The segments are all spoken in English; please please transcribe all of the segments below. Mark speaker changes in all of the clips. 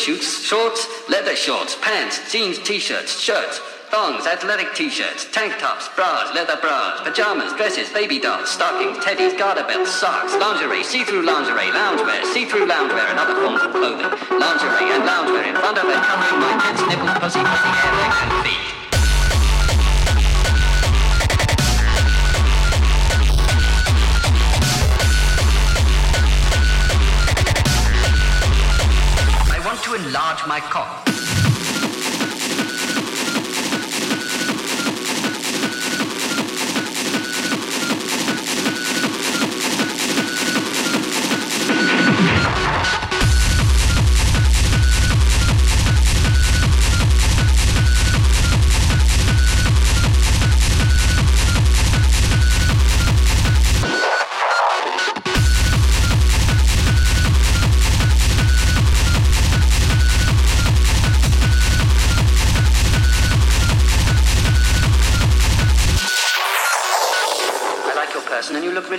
Speaker 1: Swimsuits, shorts, leather shorts, pants, jeans, t-shirts, shirts, thongs, athletic t-shirts, tank tops, bras, leather bras, pajamas, dresses, baby dolls, stockings, teddies, garter belts, socks, lingerie, see-through lingerie, loungewear, see-through loungewear, and other forms of clothing, lingerie and loungewear in front of and covering my tits, nipples, pussy, pussy, enlarge my cock.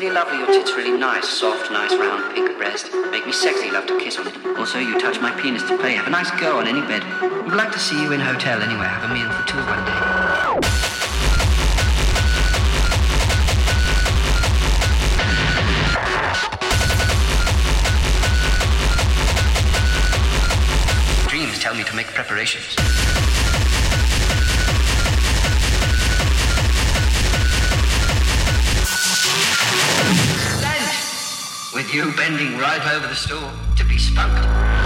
Speaker 1: Really lovely. Your tits really nice, soft, nice, round, pink breast. Make me sexy. Love to kiss on it. Also, you touch my penis to play. Have a nice go on any bed. Would like to see you in hotel anyway. Have a meal for two one day. Dreams tell me to make preparations. You bending right over the stool to be spunked.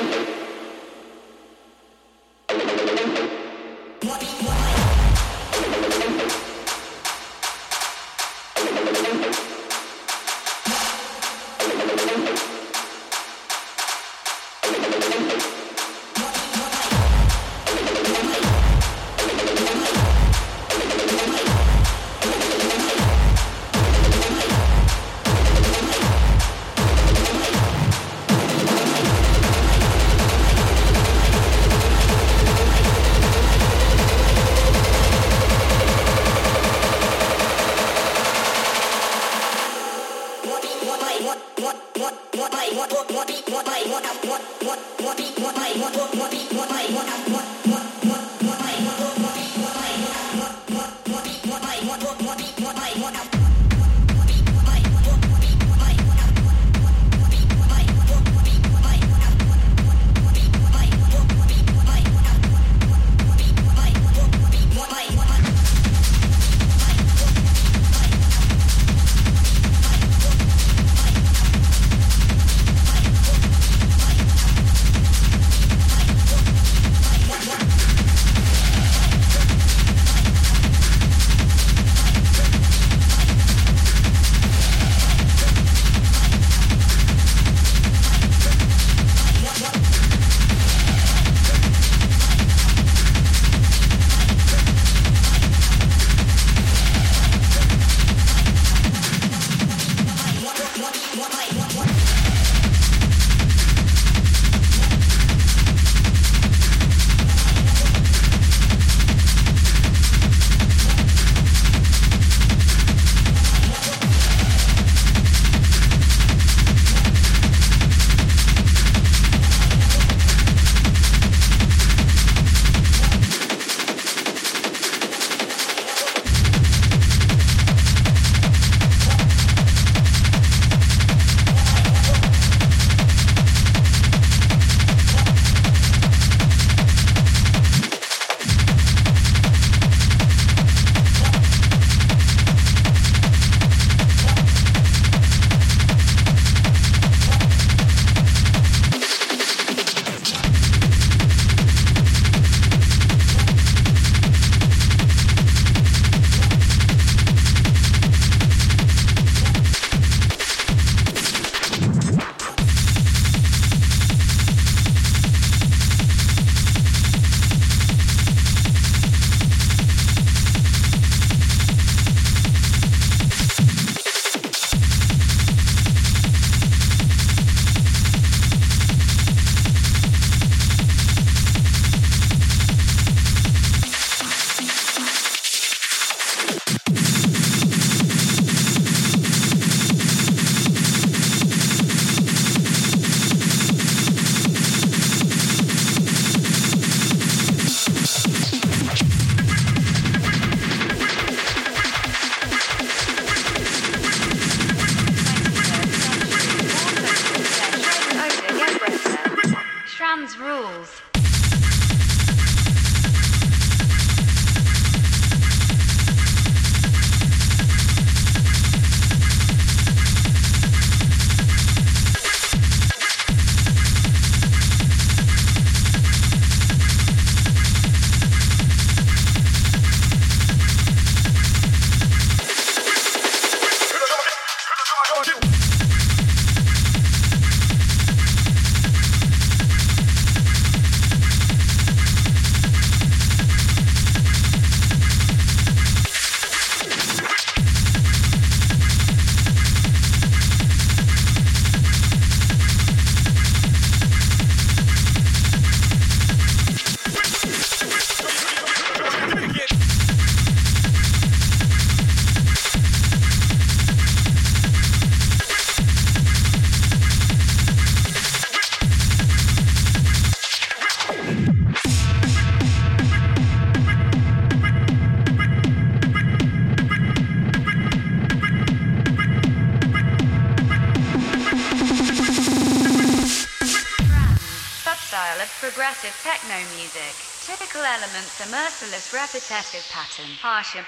Speaker 2: Progressive techno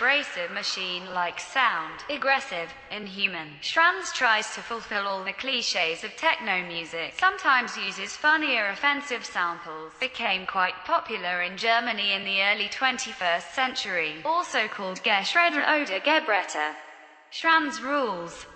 Speaker 2: abrasive machine-like sound, aggressive, inhuman. Schranz tries to fulfill all the cliches of techno music, sometimes uses funnier offensive samples, became quite popular in Germany in the early 21st century, also called Geschredder oder Gebretter. Schranz rules.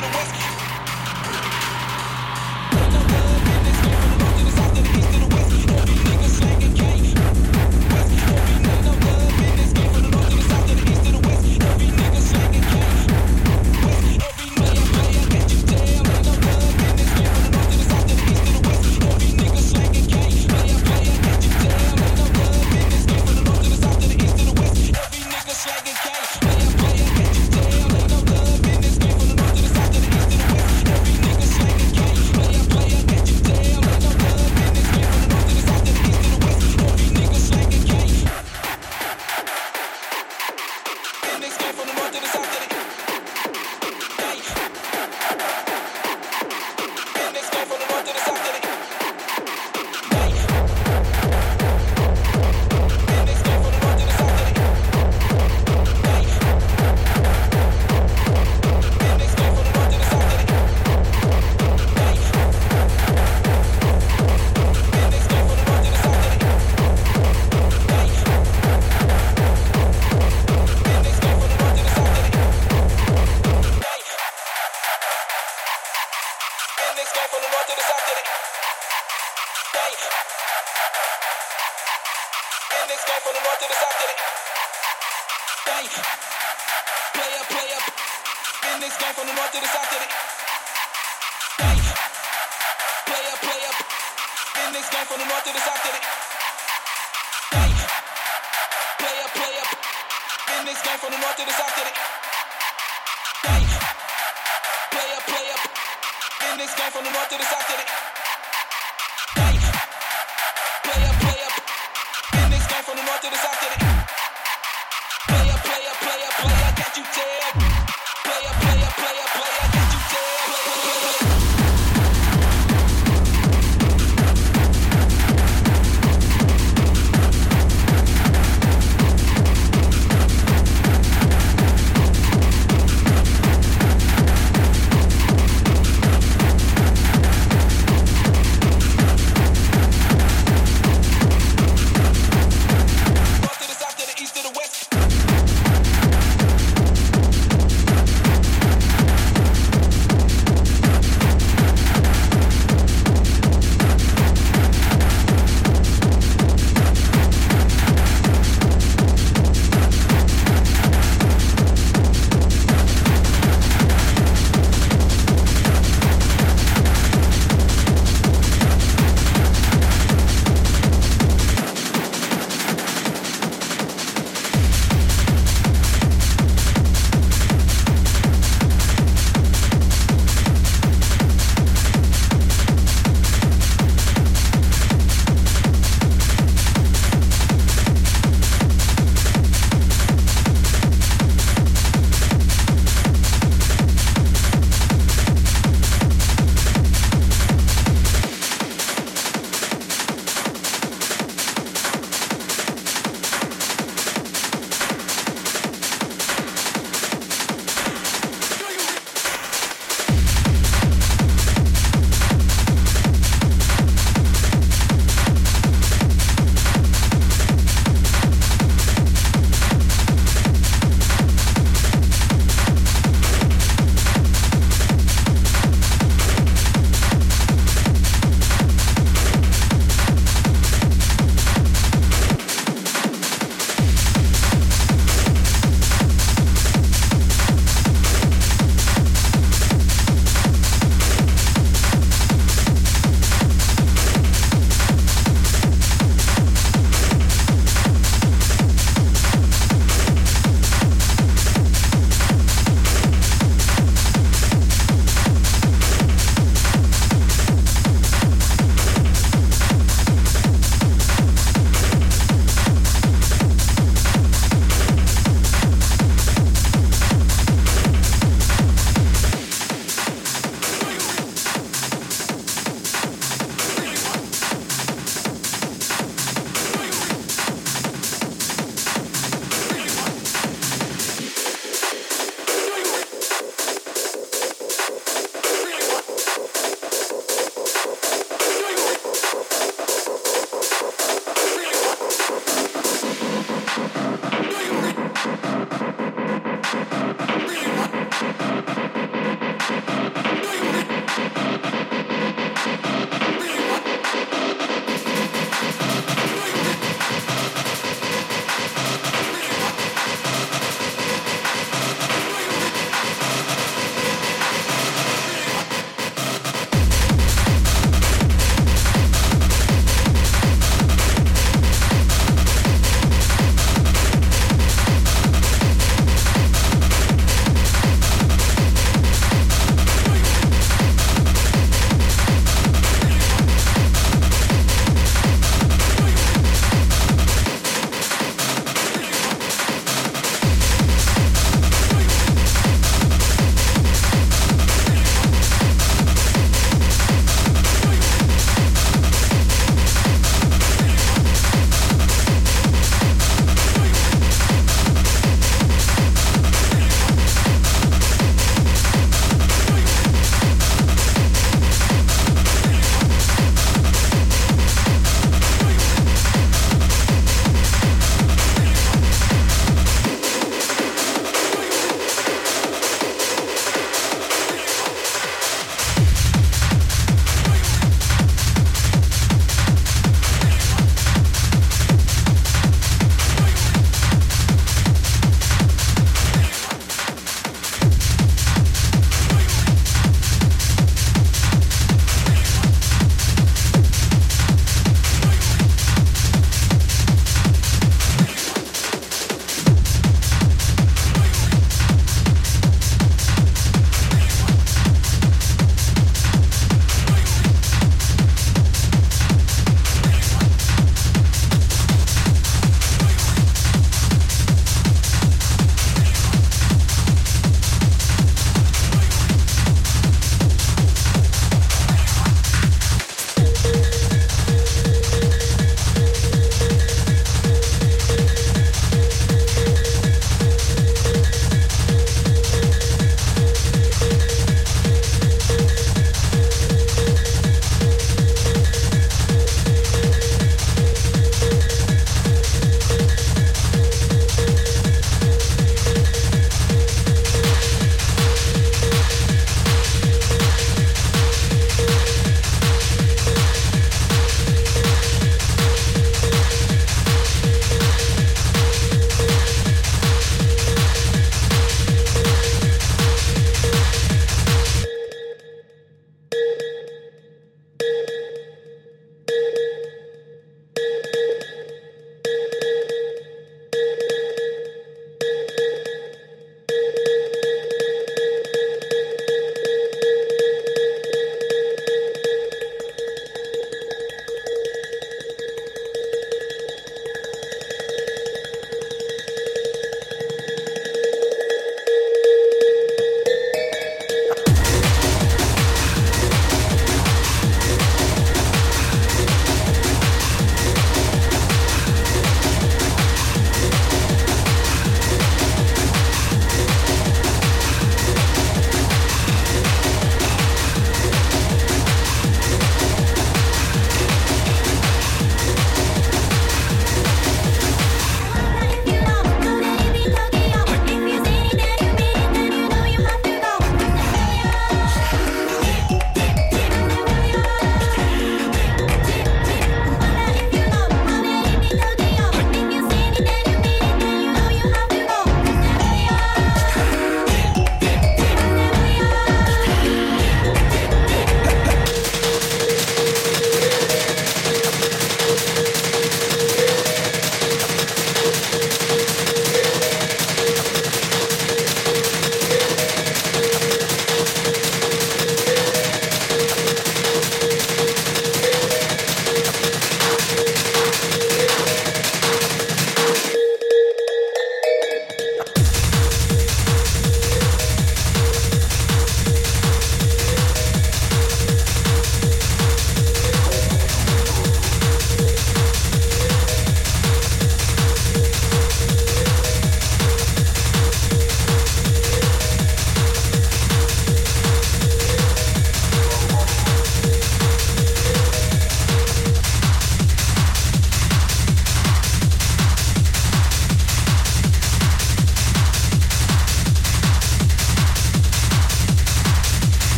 Speaker 3: To the. To the south